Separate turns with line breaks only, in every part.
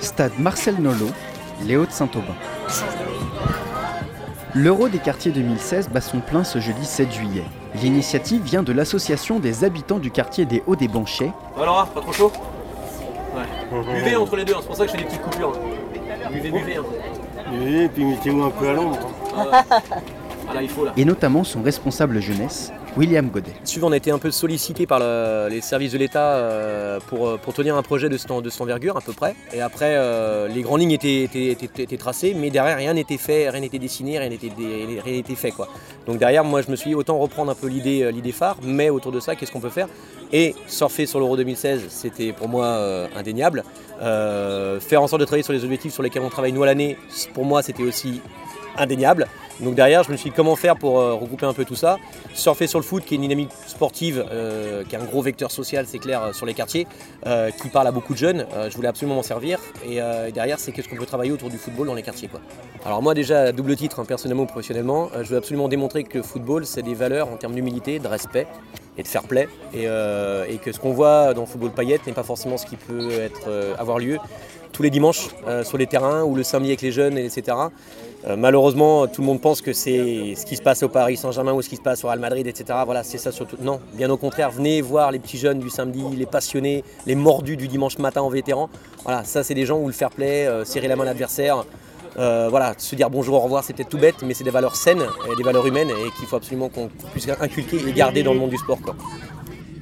Stade Marcel Nolo, les Hauts-de-Saint-Aubin. L'Euro des quartiers 2016 bat son plein ce jeudi 7 juillet. L'initiative vient de l'association des habitants du quartier des Hauts des Banchets.
Alors, pas trop chaud? Ouais. Buvez entre les deux, hein, c'est pour ça que je fais des petites coupures. hein. Buvez, buvez. Hein.
Et puis mettez-vous un peu à l'ombre.
Ah là, il faut là.
et notamment son responsable jeunesse, William Godet.
Suivant, on a été un peu sollicité par le- les services de l'État euh, pour, euh, pour tenir un projet de cette, envergure à peu près. Et après, euh, les grandes lignes étaient, tracées, mais derrière, rien n'était fait, rien n'était dessiné, rien n'était fait. Donc derrière, moi, je me suis dit, autant reprendre un peu l'idée phare, mais autour de ça, qu'est-ce qu'on peut faire? Et surfer sur l'Euro 2016, c'était pour moi indéniable. Faire en sorte de travailler sur les objectifs sur lesquels on travaille nous à l'année, pour moi, c'était aussi indéniable. Donc derrière, je me suis dit comment faire pour euh, regrouper un peu tout ça? Surfer sur le foot, qui est une dynamique sportive, euh, qui est un gros vecteur social, c'est clair, euh, sur les quartiers, qui parle à beaucoup de jeunes. Je voulais absolument m'en servir. Et derrière, c'est qu'est-ce qu'on peut travailler autour du football dans les quartiers. Quoi. Alors moi déjà, double titre, hein, personnellement ou professionnellement, je veux absolument démontrer que le football, c'est des valeurs en termes d'humilité, de respect et de fair play. Et, que ce qu'on voit dans le football paillette n'est pas forcément ce qui peut être, avoir lieu tous les dimanches euh, sur les terrains ou le samedi avec les jeunes, etc. Euh, malheureusement, tout le monde pense que c'est ce qui se passe au Paris Saint-Germain ou ce qui se passe au Real Madrid, etc. Voilà, c'est ça surtout. Non, bien au contraire, venez voir les petits jeunes du samedi, les passionnés, les mordus du dimanche matin en vétéran. Voilà, ça c'est des gens où le fair play, euh, serrer la main à l'adversaire, voilà, se dire bonjour, au revoir, c'est peut-être tout bête, mais c'est des valeurs saines, et des valeurs humaines et qu'il faut absolument qu'on puisse inculquer et garder dans le monde du sport.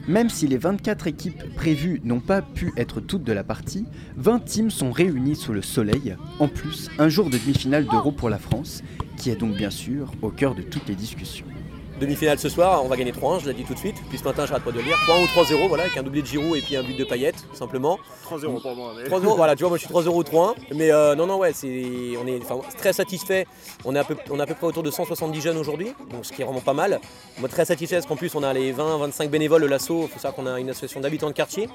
Même si les 24 équipes prévues n'ont pas pu être toutes de la partie, 20 teams sont réunis sous le soleil. En plus, un jour de demi-finale d'Euro pour la France, qui est donc bien sûr au cœur de toutes les discussions.
Demi-finale ce soir, on va gagner 3-1, je l'ai dit tout de suite. Puis ce matin, j'arrête pas de le dire. 3-1 ou 3-0, voilà, avec un doublé de Giroud et puis un but de Payet, simplement.
3-0 pour moi.
3-0, voilà, tu vois, moi je suis 3-0 ou 3-1. Mais euh, non, non, ouais, c'est, on est très satisfait. On est, à peu, on est à peu près autour de 170 jeunes aujourd'hui, donc ce qui est vraiment pas mal. Moi, très satisfait parce qu'en plus, on a les 20-25 bénévoles de l'assaut. Il faut savoir qu'on a une association d'habitants de quartier.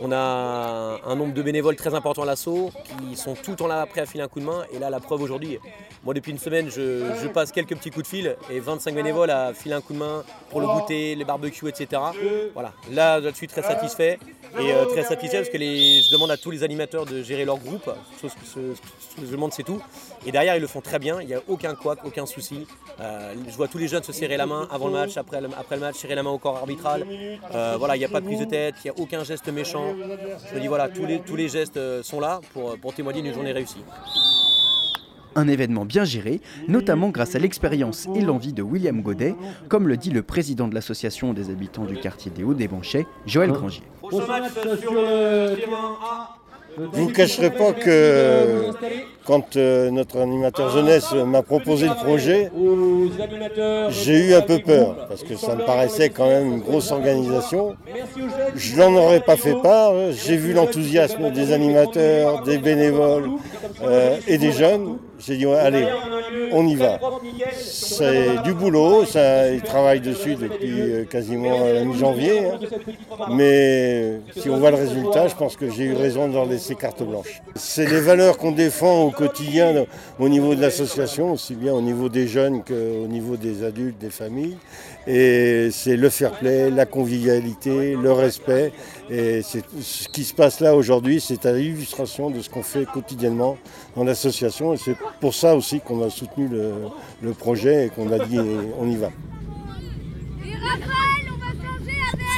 On a un nombre de bénévoles très important à l'assaut qui sont tout le temps là prêts à filer un coup de main. Et là, la preuve aujourd'hui, moi depuis une semaine, je, je passe quelques petits coups de fil et 25 bénévoles à filer un coup de main pour le goûter, les barbecues, etc. Voilà, là, je suis très satisfait et euh, très satisfait parce que les, je demande à tous les animateurs de gérer leur groupe, chose que ce, ce que je demande c'est tout. Et derrière ils le font très bien, il n'y a aucun couac, aucun souci. Euh, je vois tous les jeunes se serrer la main avant le match, après le, après le match, serrer la main au corps arbitral. Euh, voilà, il n'y a pas de prise de tête, il n'y a aucun geste méchant. Je me dis voilà, tous les, tous les gestes sont là pour, pour témoigner d'une journée réussie.
Un événement bien géré, notamment grâce à l'expérience et l'envie de William Godet, comme le dit le président de l'association des habitants du quartier des Hauts des Banchets, Joël Grangier.
Terrain A.
Je ne vous cacherai pas que quand euh, notre animateur jeunesse m'a proposé le projet, j'ai eu un peu peur parce que ça me paraissait quand même une grosse organisation. Je n'en aurais pas fait part. J'ai vu l'enthousiasme des animateurs, des bénévoles euh, et des jeunes. J'ai dit allez, on y va. C'est du boulot, ils travaillent dessus depuis euh, quasiment la mi-janvier. hein. Mais si on voit le résultat, je pense que j'ai eu raison de leur laisser carte blanche. C'est les valeurs qu'on défend quotidien au niveau de l'association, aussi bien au niveau des jeunes qu'au niveau des adultes, des familles. Et c'est le fair play, la convivialité, le respect. Et ce qui se passe là aujourd'hui, c'est à l'illustration de ce qu'on fait quotidiennement dans l'association. Et c'est pour ça aussi qu'on a soutenu le, le projet et qu'on a dit on y va.
Et Raphaël, on va changer avec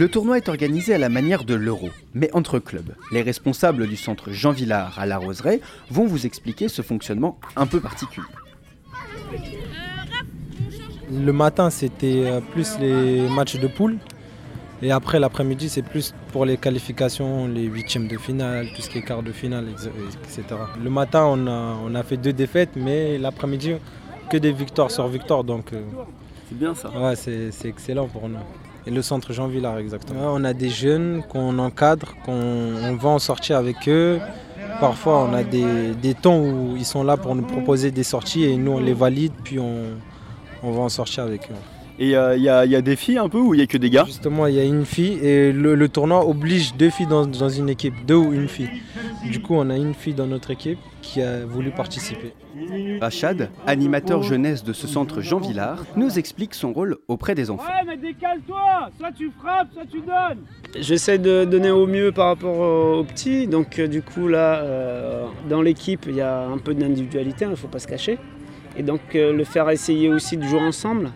Le tournoi est organisé à la manière de l'Euro, mais entre clubs. Les responsables du centre Jean Villard à La Roseraie vont vous expliquer ce fonctionnement un peu particulier.
Le matin, c'était euh, plus les matchs de poule. Et après, l'après-midi, c'est plus pour les qualifications, les huitièmes de finale, tout ce qui est quart de finale, etc. Le matin, on a, on a fait deux défaites, mais l'après-midi, que des victoires sur victoires. Donc, euh,
C'est bien ça.
ouais, c'est c'est excellent pour nous. Et le centre Jean Villard, exactement. On a des jeunes qu'on encadre, qu'on on va en sortir avec eux. Parfois, on a des, des temps où ils sont là pour nous proposer des sorties et nous, on les valide, puis on, on va en sortir avec eux.
Et euh, il y, a, y a des filles un peu ou il y a que des gars
Justement, il y a une fille et le, le tournoi oblige deux filles dans, dans une équipe, deux ou une fille. Du coup, on a une fille dans notre équipe qui a voulu participer.
Rachad, animateur jeunesse de ce centre Jean Villard, nous explique son rôle auprès des enfants.
Ouais, mais décale-toi Soit tu frappes, soit tu donnes
J'essaie de donner au mieux par rapport aux petits. Donc, euh, du coup, là, euh, dans l'équipe, il y a un peu d'individualité, il ne faut pas se cacher. Et donc, euh, le faire essayer aussi de jouer ensemble,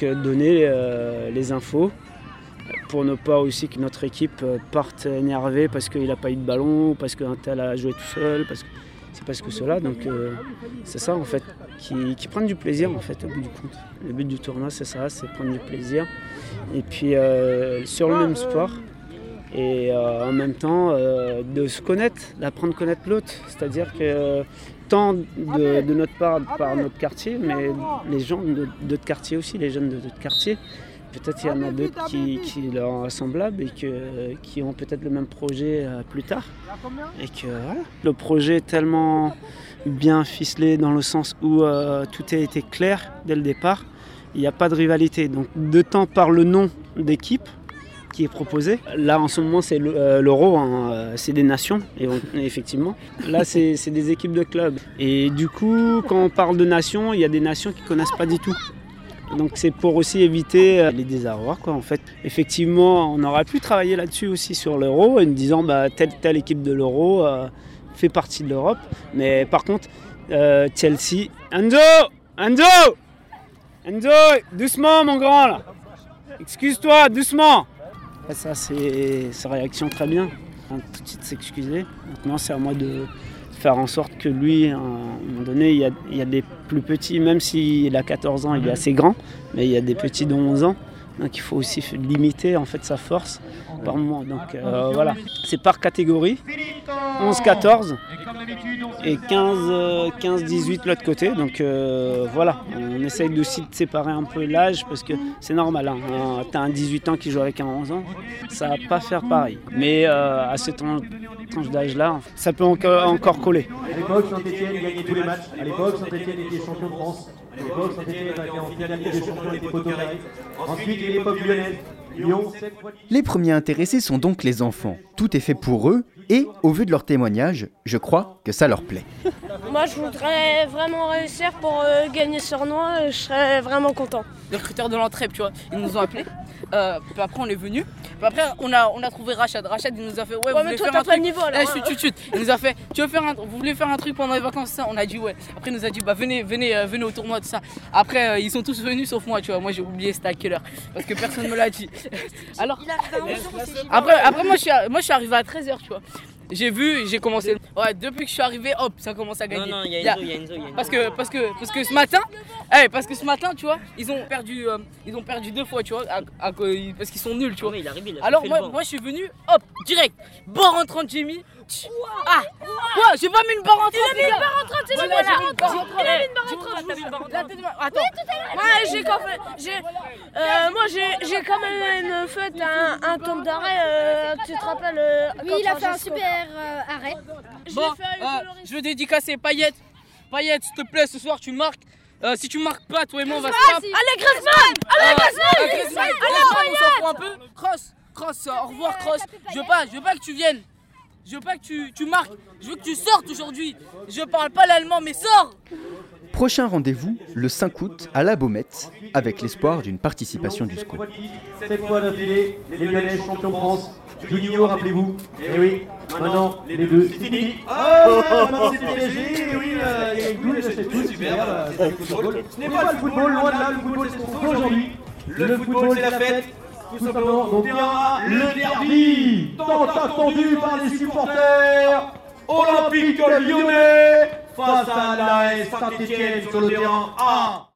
que donner euh, les infos pour ne pas aussi que notre équipe euh, parte énervée parce qu'il n'a pas eu de ballon, parce qu'un tel a joué tout seul, parce que c'est parce que cela. Donc euh, c'est ça en fait, qui, qui prennent du plaisir en fait au bout du compte. Le but du tournoi c'est ça, c'est prendre du plaisir. Et puis euh, sur le même sport. Et euh, en même temps euh, de se connaître, d'apprendre à connaître l'autre. C'est-à-dire que tant de, notre part, par notre quartier, mais les gens d'autres quartiers aussi, les jeunes de d'autres quartiers, Peut-être il y en a d'autres qui, leur sont semblables et que, qui ont peut-être le même projet euh, plus tard. Et que. Le projet est tellement bien ficelé dans le sens où tout a été clair dès le départ. Il n'y a pas de rivalité. Donc de temps par le nom d'équipe qui est proposé. Là en ce moment c'est euh, l'euro, hein, euh, c'est des nations, effectivement. Là c'est des équipes de clubs. Et du coup quand on parle de nations, il y a des nations qui ne connaissent pas du tout. Donc c'est pour aussi éviter euh, les désarrois quoi en fait. Effectivement, on aurait pu travailler là-dessus aussi sur l'euro en disant bah telle telle équipe de l'euro fait partie de l'Europe, mais par contre euh, Chelsea, Enzo, Enzo, Enzo, doucement mon grand là. Excuse-toi, doucement. Ça c'est sa réaction très bien. Hein, tout de suite s'excuser. Maintenant c'est à moi de faire en sorte que lui, à un moment donné, il y a, il y a des plus petits, même s'il a 14 ans, il est assez grand, mais il y a des petits de 11 ans. Donc il faut aussi limiter en fait sa force par moment. Donc euh, voilà, c'est par catégorie. 11-14 et 15-18 de l'autre côté. Donc euh, voilà, on essaye aussi de séparer un peu l'âge parce que c'est normal. Hein, T'as un 18 ans qui joue avec un 11 ans, ça va pas faire pareil. Mais euh, à cette tran- tranche d'âge-là, ça peut encore, encore coller.
À l'époque, Saint-Etienne gagnait tous les matchs. À l'époque, Saint-Etienne était champion de France. À l'époque, Saint-Etienne était en finale Ligue des champions des poteaux carrés. Ensuite, il y a l'époque lyonnaise. Lyon, sept fois
Les premiers intéressés sont donc les enfants. Tout est fait pour eux et, au vu de leurs témoignages, je crois que ça leur plaît.
Moi, je voudrais vraiment réussir pour euh, gagner ce tournoi. Je serais vraiment content.
les recruteurs de l'entraide, tu vois, ils nous ont appelés. Euh, puis après, on est venu. Puis après, on a, on a trouvé Rachad. Rachad, il nous a fait Ouais, vous
Ouais,
voulez
mais toi,
faire
t'as
un
pas
truc
niveau, alors,
Eh,
hein.
chut, chut, chut. Il nous a fait Tu veux faire un, Vous voulez faire un truc pendant les vacances ça On a dit Ouais. Après, il nous a dit Bah, venez, venez, euh, venez au tournoi, tout ça. Après, euh, ils sont tous venus sauf moi, tu vois. Moi, j'ai oublié c'était à quelle heure. Parce que personne me l'a dit. Alors, après, après moi, je suis, moi, je suis arrivé à 13h, tu vois. J'ai vu, j'ai commencé. Ouais, depuis que je suis arrivé, hop, ça commence à gagner.
Non, non, il y
a
il.
Parce que, parce que, parce que ce matin, eh, parce que ce matin, tu vois, ils ont perdu, euh, ils ont perdu deux fois, tu vois, parce qu'ils sont nuls, tu vois. Alors moi, je suis venu, hop, direct, bord en 30 Jimmy. Ah Quoi J'ai pas mis une barre en Il a mis une barre en
il a mis une barre en
Attends
euh, Moi j'ai quand même... Moi euh, euh, j'ai quand même fait un, un d'arrêt, tu te rappelles
Oui, il a fait un super arrêt.
Je
veux dédicacer Payette. Payette, s'il te plaît, ce soir tu marques. Si tu marques pas, toi et moi on va se taper.
Allez Griezmann Allez Griezmann
Allez Cross Cross, au revoir Cross. Je veux pas que tu viennes. Je veux pas que tu, tu marques. Je veux que tu sortes aujourd'hui. Je parle pas l'allemand, mais sors.
Prochain rendez-vous le 5 août à la Baumette, avec l'espoir d'une participation du squad.
Sept fois d'affilée, les Lyonnais champions de France. Juninho, rappelez-vous. Eh oui, maintenant, les deux, c'est fini. Oh, maintenant c'est PSG, et oui, euh, il y a une boule, c'est tout, super, euh, c'est le football. Ce n'est pas le football, loin de là, le football c'est ce qu'on fait aujourd'hui. Le football c'est la fête, tout simplement. Donc il y aura le derby, tant attendu par les supporters. Olympique lyonnais face à la Saint-Etienne sur le terrain A.